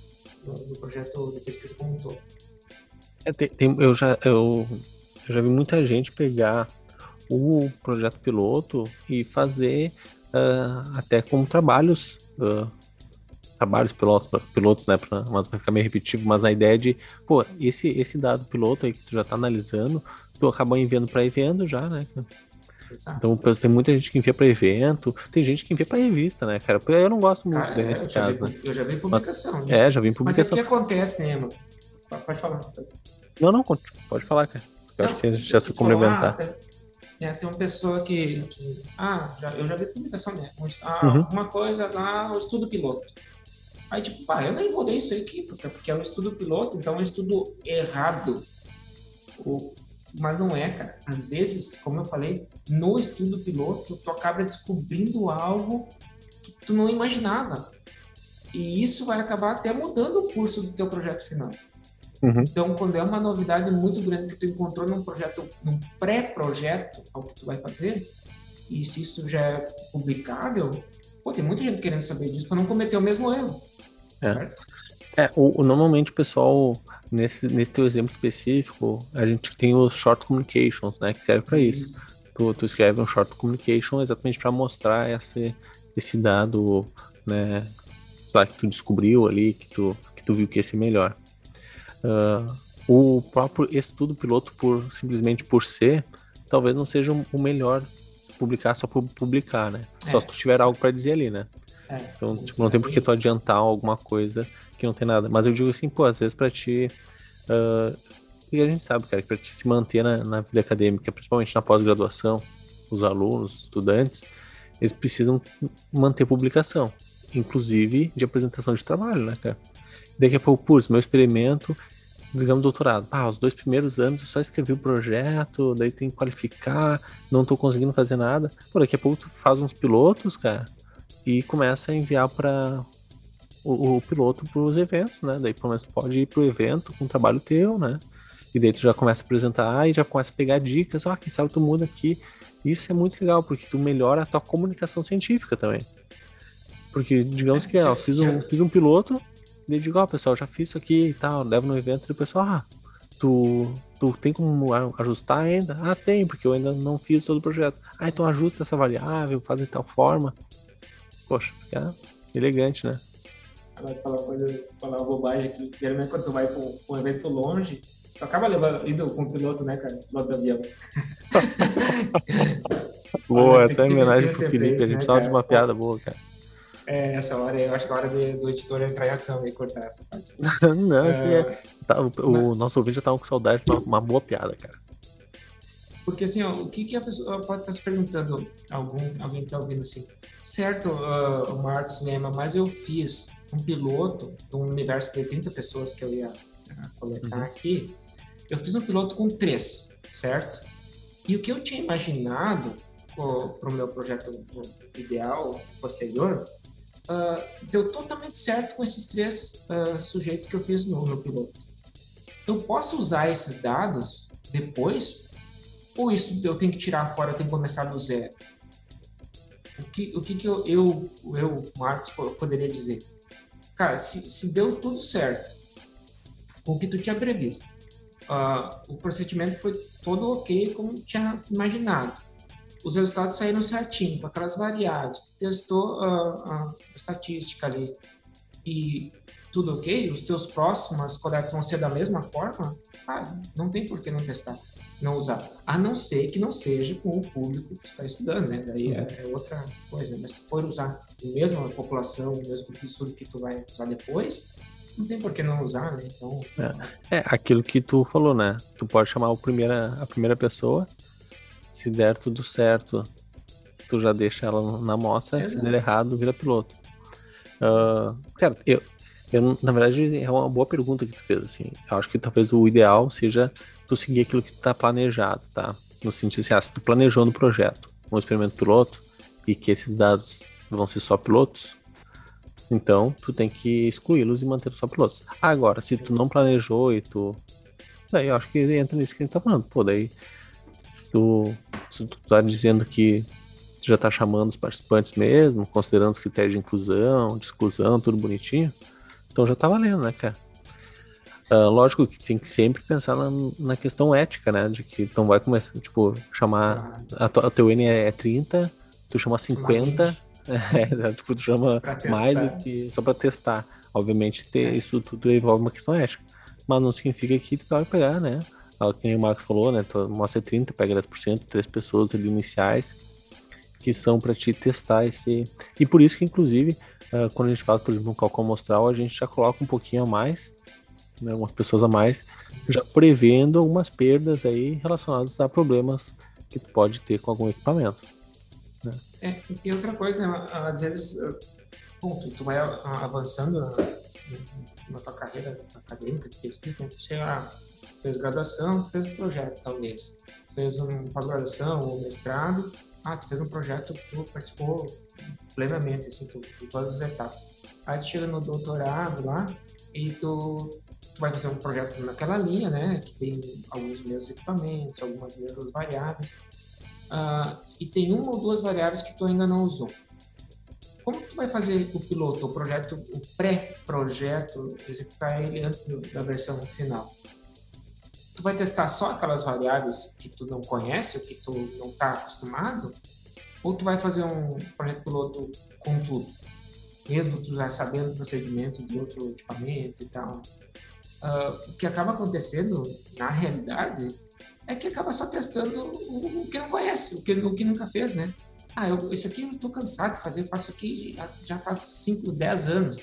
do, do projeto de pesquisa como um todo.
É, tem, tem, eu, já, eu, eu, já vi muita gente pegar o projeto piloto e fazer uh, até como trabalhos, uh, trabalhos pilotos, pilotos, né, pra, mas vai ficar meio repetitivo, mas a ideia de, pô, esse, esse dado piloto aí que tu já tá analisando, tu acaba enviando para evento já, né? Exato. Então tem muita gente que envia para evento, tem gente que envia para revista, né, cara? Eu não gosto muito
cara,
nesse caso,
vi, né? Eu já vi publicação.
Mas, é, já vi publicação.
Mas é que acontece, né, mano? Pode falar.
Não, não, pode falar, cara. Eu não, acho que a gente já se complementar.
É, tem uma pessoa que. que ah, já, eu já vi publicação né? Ah, uhum. Uma coisa lá, o estudo piloto. Aí, tipo, pá, eu nem vou ler isso aqui, porque é um estudo piloto, então é um estudo errado. O, mas não é, cara. Às vezes, como eu falei, no estudo piloto, tu acaba descobrindo algo que tu não imaginava. E isso vai acabar até mudando o curso do teu projeto final.
Uhum.
Então, quando é uma novidade muito grande que tu encontrou num projeto, num pré-projeto, ao que tu vai fazer, e se isso já é publicável, pô, tem muita gente querendo saber disso para não cometer o mesmo erro.
É. É, o, o, normalmente o pessoal, nesse, nesse teu exemplo específico, a gente tem os short communications, né, que serve para isso. isso. Tu, tu escreve um short communication exatamente para mostrar esse, esse dado, né, lá, que tu descobriu ali, que tu, que tu viu que ia ser melhor. Uh, o próprio estudo piloto, por simplesmente por ser, talvez não seja o melhor publicar só por publicar, né? É. Só se tu tiver algo para dizer ali, né?
É.
Então, tipo, não tem por que tu adiantar alguma coisa que não tem nada. Mas eu digo assim, pô, às vezes para ti. Uh, e a gente sabe, cara, que pra te se manter na, na vida acadêmica, principalmente na pós-graduação, os alunos, os estudantes, eles precisam manter publicação, inclusive de apresentação de trabalho, né, cara? Daqui a pouco, putz, meu experimento, digamos, doutorado. Ah, os dois primeiros anos eu só escrevi o projeto, daí tem que qualificar, não tô conseguindo fazer nada. Pô, daqui a pouco tu faz uns pilotos, cara, e começa a enviar para o, o, piloto para os eventos, né? Daí pelo menos pode ir pro evento com o trabalho teu, né? E daí tu já começa a apresentar e já começa a pegar dicas, ó, oh, quem sabe tu muda aqui. Isso é muito legal, porque tu melhora a tua comunicação científica também. Porque, digamos que, ó, fiz um, fiz um piloto, e digo, ó, oh, pessoal, já fiz isso aqui e tal, levo no evento e o pessoal, ah, tu, tu tem como ajustar ainda? Ah, tem, porque eu ainda não fiz todo o projeto. Ah, então ajusta essa variável, faz de tal forma. Poxa, fica elegante, né?
Falar coisa, falar uma bobagem aqui. Geralmente quando tu vai com um evento longe, tu acaba levando, indo com o piloto, né, cara? Piloto do avião.
boa, essa é homenagem pro Felipe, a gente né, precisava de uma piada boa, cara.
É, essa hora, eu acho que é a hora de, do editor entrar em ação e cortar essa parte.
Não, é, é, tá, o, o nosso ouvinte já tava com saudade de uma, uma, boa piada, cara.
Porque assim, ó, o que, que a pessoa pode estar se perguntando, algum, alguém que tá ouvindo assim, certo, uh, o Marcos lembra, mas eu fiz um piloto um universo de 30 pessoas que eu ia uh, coletar uhum. aqui, eu fiz um piloto com três, certo? E o que eu tinha imaginado para o meu projeto ideal posterior uh, deu totalmente certo com esses três uh, sujeitos que eu fiz no, no piloto. Eu posso usar esses dados depois? Ou isso eu tenho que tirar fora, eu tenho que começar do zero? O que, o que, que eu, eu, eu, Marcos, poderia dizer? Cara, se, se deu tudo certo com o que tu tinha previsto, uh, o procedimento foi todo ok como tinha imaginado, os resultados saíram certinho, com aquelas variáveis, testou a, a estatística ali e tudo ok, os teus próximos coletas vão ser da mesma forma, ah, não tem por que não testar. Não usar. A não ser que não seja com o público que está estudando, né? Daí é, é, outra coisa. Mas se for usar a mesma população, o mesmo estudo que tu vai usar depois, não tem por que não usar, né? Então...
É, é aquilo que tu falou, né? Tu pode chamar o primeira, a primeira pessoa, se der tudo certo, tu já deixa ela na amostra, Exato. se der errado, vira piloto. Uh, certo, eu, eu, na verdade, é uma boa pergunta que tu fez, assim. Eu acho que talvez o ideal seja tu seguir aquilo que tu tá planejado, tá? No sentido assim, ah, se tu planejou no projeto um experimento piloto e que esses dados vão ser só pilotos, então tu tem que excluí-los e manter só pilotos. Agora, se tu não planejou e tu. Daí eu acho que entra nisso que a gente tá falando. Pô, daí tu, se tu tá dizendo que tu já tá chamando os participantes mesmo, considerando os critérios de inclusão, de exclusão, tudo bonitinho, então já tá valendo, né, cara? Uh, lógico que tem que sempre pensar na, na, questão ética, né? De que então vai começar, tipo, chamar. A, a teu N é 30, tu chama 50, é, tipo, tu chama mais do que só pra testar. Obviamente, ter, é. isso tudo envolve uma questão ética. Mas não significa que tu vai pegar, né? Como o Marcos falou, né? Tu mostra 30, pega 10%, três pessoas ali iniciais que são para te testar esse. E por isso que, inclusive, uh, quando a gente fala, por exemplo, um cálculo amostral, a gente já coloca um pouquinho a mais né, algumas pessoas a mais, já prevendo algumas perdas aí relacionadas a problemas que tu pode ter com algum equipamento.
Né? É, e tem outra coisa, né? Às vezes, bom, tu, tu vai avançando na, na, tua carreira acadêmica de pesquisa, né? Tu fez graduação, fez um projeto, talvez. Fez um pós-graduação ou mestrado, ah, tu fez um projeto, tu participou plenamente, assim, tu, tu, todas as etapas. Aí tu chega no doutorado lá e tu vai fazer um projeto naquela linha, né, que tem alguns mesmos equipamentos, algumas mesmas variáveis, uh, e tem uma ou duas variáveis que tu ainda não usou. Como tu vai fazer o piloto, o projeto, o pré-projeto, executar ele antes do, da versão final? Tu vai testar só aquelas variáveis que tu não conhece, ou que tu não está acostumado, ou tu vai fazer um projeto piloto com tudo? mesmo tu já sabendo o procedimento de outro equipamento e tal uh, o que acaba acontecendo, na realidade, é que acaba só testando o, que não conhece, o que, o que nunca fez, né? Ah, eu, isso aqui eu estou cansado de fazer, eu faço aqui já faz 5, 10 anos.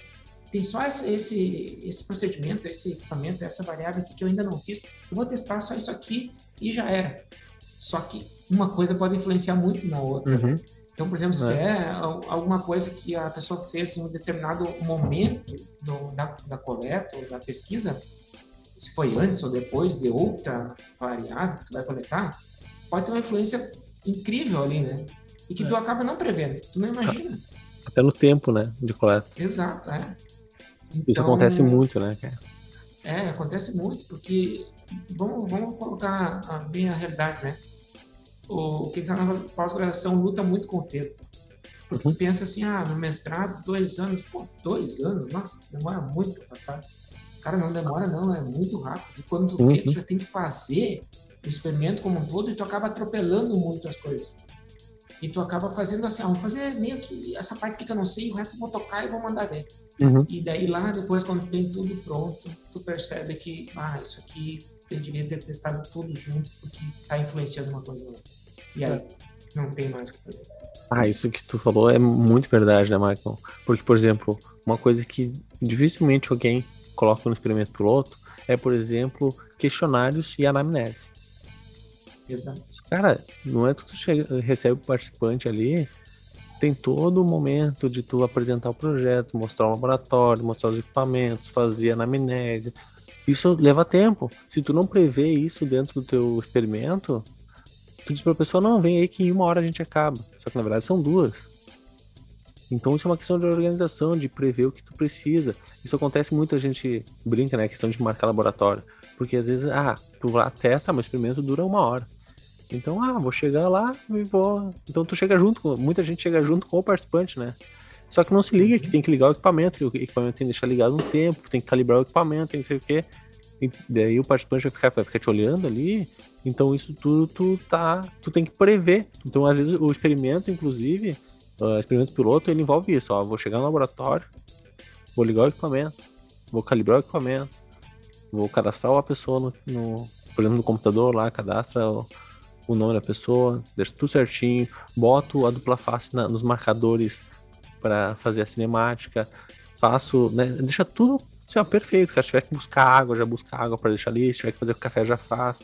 Tem só esse, esse, esse procedimento, esse equipamento, essa variável aqui que eu ainda não fiz. Eu vou testar só isso aqui e já era. Só que uma coisa pode influenciar muito na outra. Uhum. Então, por exemplo, é. se é alguma coisa que a pessoa fez em um determinado momento do, da, da coleta ou da pesquisa, se foi antes ou depois de outra variável que tu vai coletar, pode ter uma influência incrível ali, né? E que é. tu acaba não prevendo, tu não imagina.
Até no tempo, né, de coleta.
Exato, é.
Então, Isso acontece muito, né, cara?
É, acontece muito, porque vamos, vamos colocar a, bem a realidade, né? O quem está na pós-graduação luta muito com o tempo. Porque uhum. pensa assim, ah, no mestrado, dois anos. Pô, dois anos? Nossa, demora muito para passar. Cara, não demora não, é muito rápido. E quando tu uhum. vê, tu já tem que fazer o experimento como um todo e tu acaba atropelando muitas coisas. E tu acaba fazendo assim, ah, vamos fazer meio que essa parte aqui que eu não sei, o resto eu vou tocar e vou mandar ver. Uhum. E daí lá, depois, quando tem tudo pronto, tu percebe que, ah, isso aqui devia ter testado tudo junto, porque tá influenciando uma coisa ou outra. E aí, é. não tem mais o que fazer.
Ah, isso que tu falou é muito verdade, né, Michael? Porque, por exemplo, uma coisa que dificilmente alguém coloca no experimento piloto é, por exemplo, questionários e anamnese.
Exato.
Cara, não é que tu chega, recebe o participante ali, tem todo o momento de tu apresentar o projeto, mostrar o laboratório, mostrar os equipamentos, fazer anamnese. Isso leva tempo. Se tu não prevê isso dentro do teu experimento, tu diz pra pessoa, não, vem aí que em uma hora a gente acaba. Só que na verdade são duas. Então isso é uma questão de organização, de prever o que tu precisa. Isso acontece muito, a gente brinca, né? A questão de marcar laboratório. Porque às vezes, ah, tu lá testa, o experimento dura uma hora. Então, ah, vou chegar lá e vou. Então tu chega junto, com... muita gente chega junto com o participante, né? Só que não se liga que tem que ligar o equipamento, que o equipamento tem que deixar ligado um tempo, tem que calibrar o equipamento, tem que sei o quê. E daí o participante vai ficar, vai ficar te olhando ali. Então isso tudo tu tá. Tu tem que prever. Então, às vezes, o experimento, inclusive, o experimento piloto, ele envolve isso. Ó, vou chegar no laboratório, vou ligar o equipamento, vou calibrar o equipamento, vou cadastrar a pessoa no, no, por exemplo, no computador lá, cadastra o, o nome da pessoa, deixa tudo certinho, boto a dupla face na, nos marcadores para fazer a cinemática, faço, né, deixa tudo assim, ó, perfeito, se tiver que buscar água, já busca água para deixar ali, se tiver que fazer café, já faz.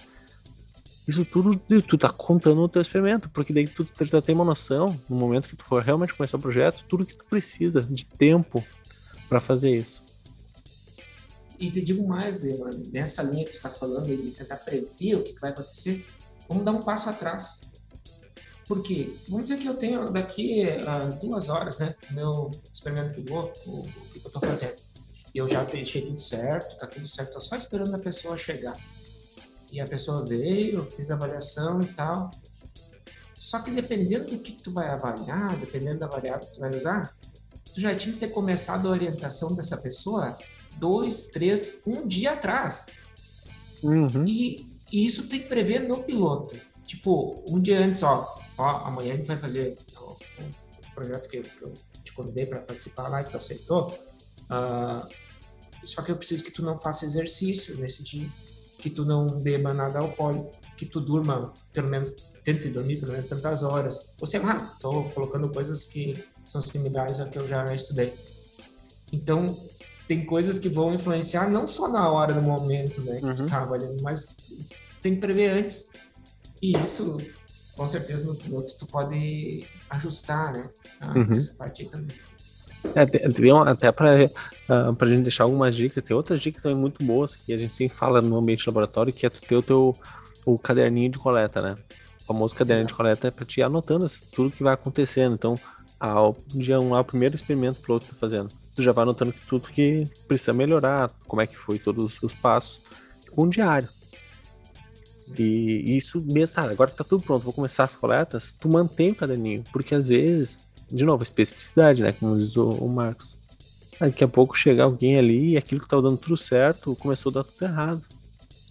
Isso tudo, tu tá contando no teu experimento, porque daí tu, tu já tem uma noção, no momento que tu for realmente começar o projeto, tudo que tu precisa de tempo para fazer isso.
E te digo mais, nessa linha que você está falando, de tentar prever o que vai acontecer, vamos dar um passo atrás. Por quê? Vamos dizer que eu tenho daqui a duas horas, né, meu experimento piloto, o, o que eu estou fazendo. E eu já deixei tudo certo, tá tudo certo, tô só esperando a pessoa chegar. E a pessoa veio, fez a avaliação e tal. Só que dependendo do que tu vai avaliar, dependendo da variável que tu vai usar, tu já tinha que ter começado a orientação dessa pessoa dois, três, um dia atrás.
Uhum.
E, e isso tem que prever no piloto. Tipo, um dia antes, ó, ó amanhã a gente vai fazer o, o projeto que, que, eu te convidei para participar lá, que tu aceitou. Uh, só que eu preciso que tu não faça exercício nesse dia que tu não beba nada alcoólico, que tu durma pelo menos, tente dormir pelo menos tantas horas. Ou sei lá, tô colocando coisas que são similares ao que eu já estudei. Então, tem coisas que vão influenciar não só na hora do momento, né, que uhum. tu tá trabalhando, mas tem que prever antes. E isso, com certeza, no piloto tu pode ajustar, né, uhum. essa parte aí também.
É, tem, até para uh, ah, a gente deixar algumas dicas, tem outras dicas também muito boas que a gente sempre fala no ambiente laboratório, que é tu ter o teu o caderninho de coleta, né? O famoso caderninho de coleta é para te ir anotando tudo que vai acontecendo. Então, ao dia 1 um, ao primeiro experimento piloto que tá fazendo, tu já vai anotando tudo que precisa melhorar, como é que foi todos os passos, com um diário. E isso mesmo, ah, agora tá tudo pronto, vou começar as coletas, tu mantém o caderninho, porque às vezes de novo, especificidade, né? Como diz o, o Marcos. Daqui a pouco chega alguém ali e aquilo que estava dando tudo certo começou a dar tudo errado.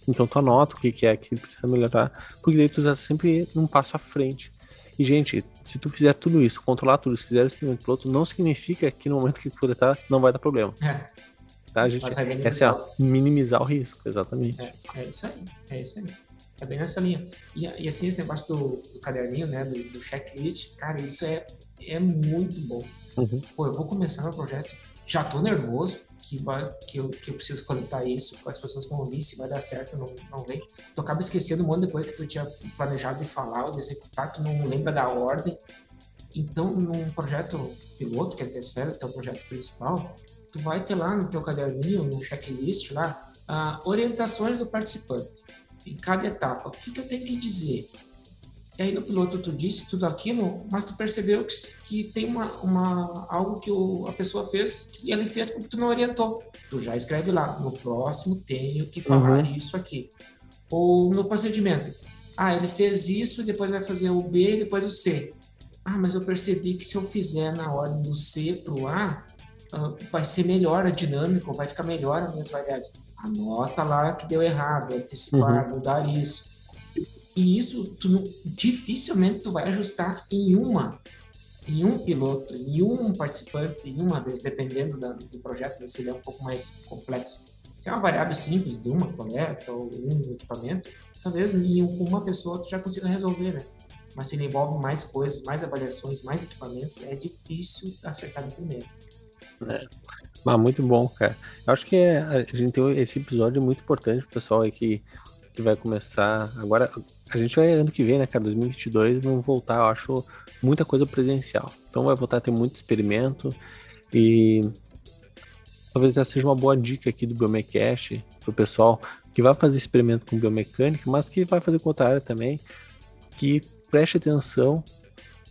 Então tu anota o que, que é que precisa melhorar, porque daí tu está sempre um passo à frente. E, gente, se tu fizer tudo isso, controlar tudo, se fizer o experimento piloto, não significa que no momento que tu coletar não vai dar problema. É. Tá, gente? Essa é a, minimizar o risco, exatamente.
É, é, isso aí, é isso aí. É bem nessa linha. E, e assim, esse negócio do, do caderninho, né, do, do checklist, cara, isso é é muito bom. Uhum. Pô, eu vou começar meu projeto, já tô nervoso, que, vai, que, eu, que eu preciso conectar isso as pessoas que vão ouvir, se vai dar certo ou não, não vem. Tu acaba esquecendo um monte de coisa que tu tinha planejado de falar ou de executar, tu não lembra da ordem. Então, num projeto piloto, que é terceiro, teu projeto principal, tu vai ter lá no teu caderninho, no checklist lá, uh, orientações do participante em cada etapa. O que, que eu tenho que dizer? E aí no piloto tu disse tudo aquilo, mas tu percebeu que, que tem uma, uma, algo que o, a pessoa fez que ele fez porque tu não orientou. Tu já escreve lá, no próximo tenho que falar uhum. isso aqui. Ou no procedimento. Ah, ele fez isso, depois vai fazer o B, depois o C. Ah, mas eu percebi que se eu fizer na ordem do C para o A, uh, vai ser melhor a dinâmica, vai ficar melhor as minhas variáveis. Anota lá que deu errado, antecipar, uhum. mudar isso e isso tu não, dificilmente tu vai ajustar em uma, em um piloto, em um participante, em uma vez, dependendo da, do projeto, se ele é um pouco mais complexo. Se é uma variável simples de uma coleta ou um equipamento, talvez em uma pessoa tu já consiga resolver, né? Mas se ele envolve mais coisas, mais avaliações, mais equipamentos, é difícil acertar no primeiro.
É. Ah, muito bom, cara. Eu acho que é, a gente tem esse episódio muito importante pro pessoal aí que que vai começar. Agora, a gente vai ano que vem, né, cara? 2022, vamos voltar, eu acho, muita coisa presencial. Então vai voltar a ter muito experimento e talvez essa seja uma boa dica aqui do Biomecast pro pessoal que vai fazer experimento com biomecânica, mas que vai fazer com outra área também, que preste atenção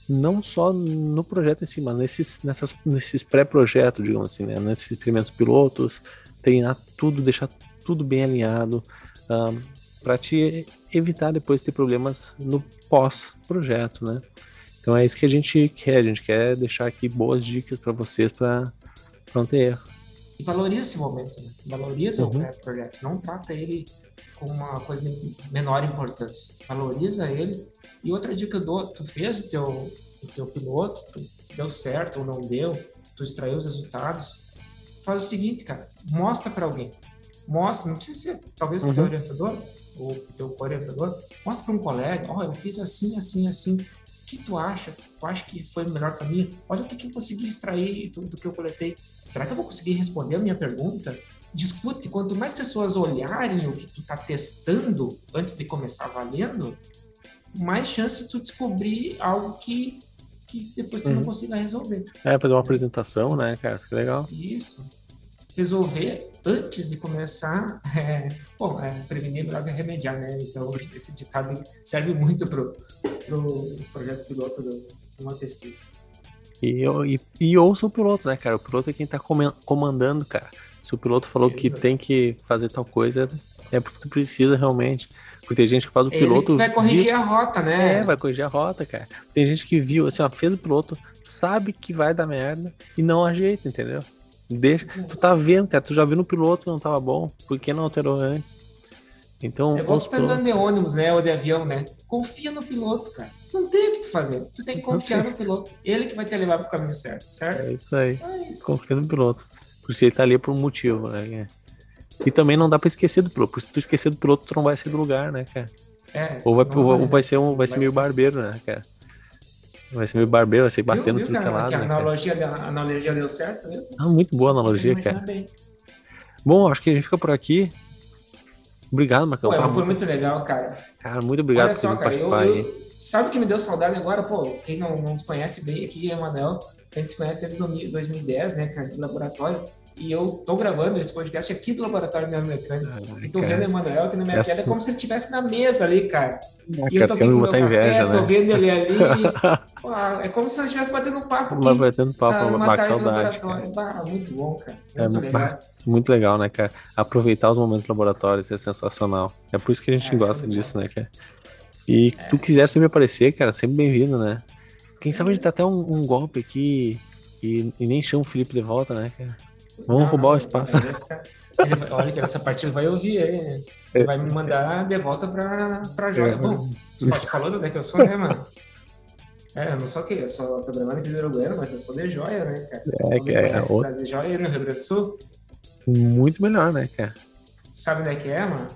não só no projeto em si, mas nesses, nessas, nesses pré-projetos, digamos assim, né? Nesses experimentos pilotos, treinar tudo, deixar tudo bem alinhado. Um, para te evitar depois ter problemas no pós-projeto, né? Então é isso que a gente quer, a gente quer deixar aqui boas dicas para vocês para não ter erro.
E valoriza esse momento, né? valoriza uhum. o projeto, não trata ele como uma coisa de menor importância, valoriza ele. E outra dica eu dou, tu fez o teu, o teu piloto, deu certo ou não deu, tu extraiu os resultados, faz o seguinte, cara, mostra para alguém, mostra, não precisa ser talvez o uhum. teu orientador, o teu orientador, mostra para um colega, ó, eu fiz assim, assim, assim. O que tu acha? Tu acha que foi melhor para mim? Olha o que, que eu consegui extrair do, do que eu coletei. Será que eu vou conseguir responder a minha pergunta? Discute. Quanto mais pessoas olharem o que tu tá testando antes de começar valendo, mais chance de tu descobrir algo que, que depois tu não
Uhum.
consiga resolver.
É, fazer uma apresentação, né, cara? Que legal.
Isso. Resolver antes de começar. É, bom, é, prevenir é melhor que remediar, né? Então, esse ditado serve muito pro, pro projeto piloto do- de uma pesquisa.
E, e, e ouça o piloto, né, cara? O piloto é quem tá comen- comandando, cara. Se o piloto falou que
Exato.
tem que fazer tal coisa, é porque tu precisa realmente. Porque tem gente que faz o
Ele
piloto.
que vai corrigir a rota, né?
É, vai corrigir a rota, cara. Tem gente que viu, assim, ó, fez o piloto, sabe que vai dar merda e não ajeita, entendeu? Deixa, tu tá vendo, cara, tu já viu no piloto que não tava bom, por que não alterou antes? Então,
É
os
tu tá andando de ônibus, né? Ou de avião, né? Confia no piloto, cara. Não tem o que tu fazer. Tu tem que confiar no piloto. Ele que vai te levar pro caminho certo, certo?
é isso aí,
É isso.
confia no piloto. Porque ele tá ali por um motivo, né? E também não dá pra esquecer do piloto, porque se tu esquecer do piloto, tu não vai ser do lugar, né, cara?
É,
Ou vai, ou vai ser um, vai ser
vai
meio
ser-
barbeiro, né, cara? Vai ser meio barbeiro, vai ser batendo
viu, viu,
tudo que é
cara, que a
né,
analogia, a analogia deu certo, viu?
Ah, muito boa analogia,
Você
cara.
bem.
Bom, acho que a gente fica por aqui. Obrigado, Marcão.
Pô, foi
muito-
muito legal, cara.
Cara, muito obrigado
Olha
por
só, cara, eu,
participar aí.
eu- sabe o que me deu saudade agora? Pô, quem não, não nos conhece bem aqui é o Manel. A gente se conhece desde 2010, né, cara, de laboratório. E eu tô gravando esse podcast aqui do Laboratório Neomecânico. E tô
cara.
vendo o Emanuel aqui na minha
Essa-
tela, é como se ele estivesse na mesa ali, cara. E
cara,
eu tô aqui
quero
com o meu café,
inveja,
tô
né?
vendo ele ali. Pô, é como se nós estivesse batendo um papo aqui.
batendo papo,
ah, uma tarde no
saudade.
laboratório.
cara.
Bah, muito bom, cara.
É,
Muito legal.
bah, muito legal, né, cara? Aproveitar os momentos laboratórios é sensacional. É por isso que a gente
É,
gosta disso, né, cara? E tu quiser sempre aparecer, cara, sempre bem-vindo, né? Quem sabe a gente dá até um, um golpe aqui e, e nem chama o Felipe de volta, né, cara? Vamos
Não,
roubar o espaço.
ele vai olha que essa parte ele vai ouvir aí, né? Ele vai me mandar de volta pra, pra joia.
É.
Bom, tu fa- falou de onde é que eu sou, né, mano? É, eu não sou o quê? Eu sou, tô gravando aqui do Uruguaiana, mas eu sou de joia, né, cara?
É, que é
a
outra-
de joia no Rio Grande do Sul?
Muito melhor, né, cara?
Tu sabe onde é que é, mano?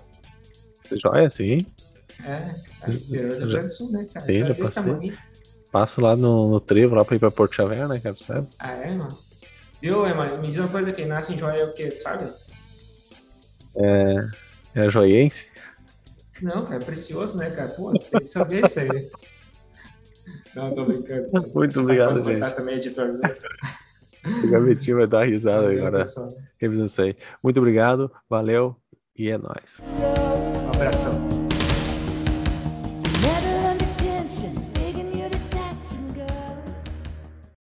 Joia, sim.
É, aí do interior do Rio Grande do Sul, né, cara?
Sim, já passei. Passo lá no, no trevo lá pra ir pra Porto Xavier, né, cara? Sabe?
Ah, é, mano? Viu, Emma? Me diz uma coisa, quem nasce em joia é o quê, sabe?
É joiense.
Não, cara, é precioso, né, cara? Pô, tem que saber isso aí. Não, tô brincando.
Muito
Você
obrigado, gente.
também, editor. né?
O Gavetinho vai dar risada
Valeu,
agora.
pessoal.
revisando isso aí. Muito obrigado, valeu e é nóis.
Um abração.